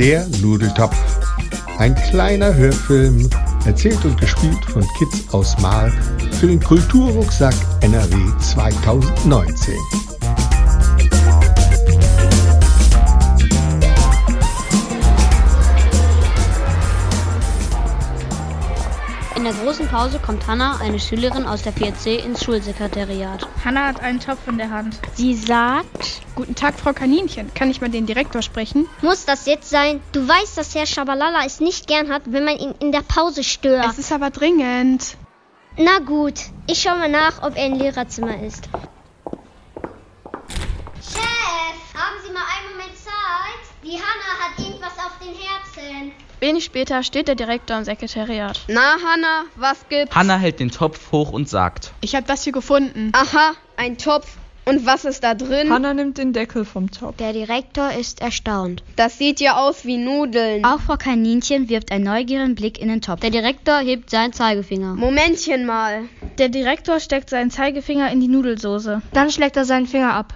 Der Nudeltopf. Ein kleiner Hörfilm, erzählt und gespielt von Kids aus Mahl für den Kulturrucksack NRW 2019. In der großen Pause kommt Hanna, eine Schülerin aus der 4C, ins Schulsekretariat. Hanna hat einen Topf in der Hand. Sie sagt, Guten Tag, Frau Kaninchen. Kann ich mal den Direktor sprechen? Muss das jetzt sein? Du weißt, dass Herr Schabalala es nicht gern hat, wenn man ihn in der Pause stört. Es ist aber dringend. Na gut, ich schau mal nach, ob er im Lehrerzimmer ist. Chef, haben Sie mal einen Moment Zeit? Die Hanna hat irgendwas auf den Herzen. Wenig später steht der Direktor im Sekretariat. Na, Hanna, was gibt's? Hanna hält den Topf hoch und sagt. Ich habe das hier gefunden. Aha, ein Topf. Und was ist da drin? Hanna nimmt den Deckel vom Topf. der Direktor ist erstaunt. Das sieht ja aus wie Nudeln. Auch Frau Kaninchen wirft einen neugierigen Blick in den Topf. Der Direktor hebt seinen Zeigefinger. Momentchen mal. Der Direktor steckt seinen Zeigefinger in die Nudelsoße. Dann schlägt er seinen Finger ab.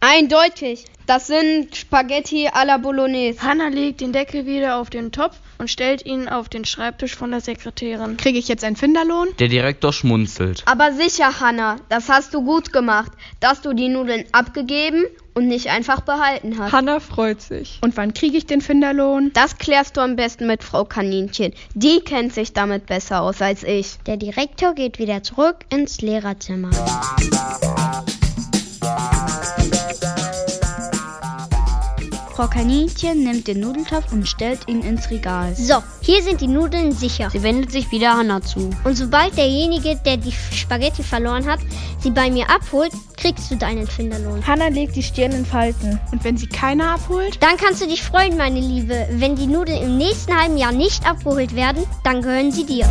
Eindeutig. Das sind Spaghetti alla Bolognese. Hanna legt den Deckel wieder auf den Topf und stellt ihn auf den Schreibtisch von der Sekretärin. Kriege ich jetzt einen Finderlohn? Der Direktor schmunzelt. Aber sicher, Hanna, das hast du gut gemacht, dass du die Nudeln abgegeben und nicht einfach behalten hast. Hanna freut sich. Und wann kriege ich den Finderlohn? Das klärst du am besten mit Frau Kaninchen. Die kennt sich damit besser aus als ich. Der Direktor geht wieder zurück ins Lehrerzimmer. Frau Kaninchen nimmt den Nudeltopf und stellt ihn ins Regal. So, hier sind die Nudeln sicher. Sie wendet sich wieder Hanna zu. Und sobald derjenige, der die Spaghetti verloren hat, sie bei mir abholt, kriegst du deinen Finderlohn. Hanna legt die Stirn in Falten. Und wenn sie keiner abholt? Dann kannst du dich freuen, meine Liebe. Wenn die Nudeln im nächsten halben Jahr nicht abgeholt werden, dann gehören sie dir.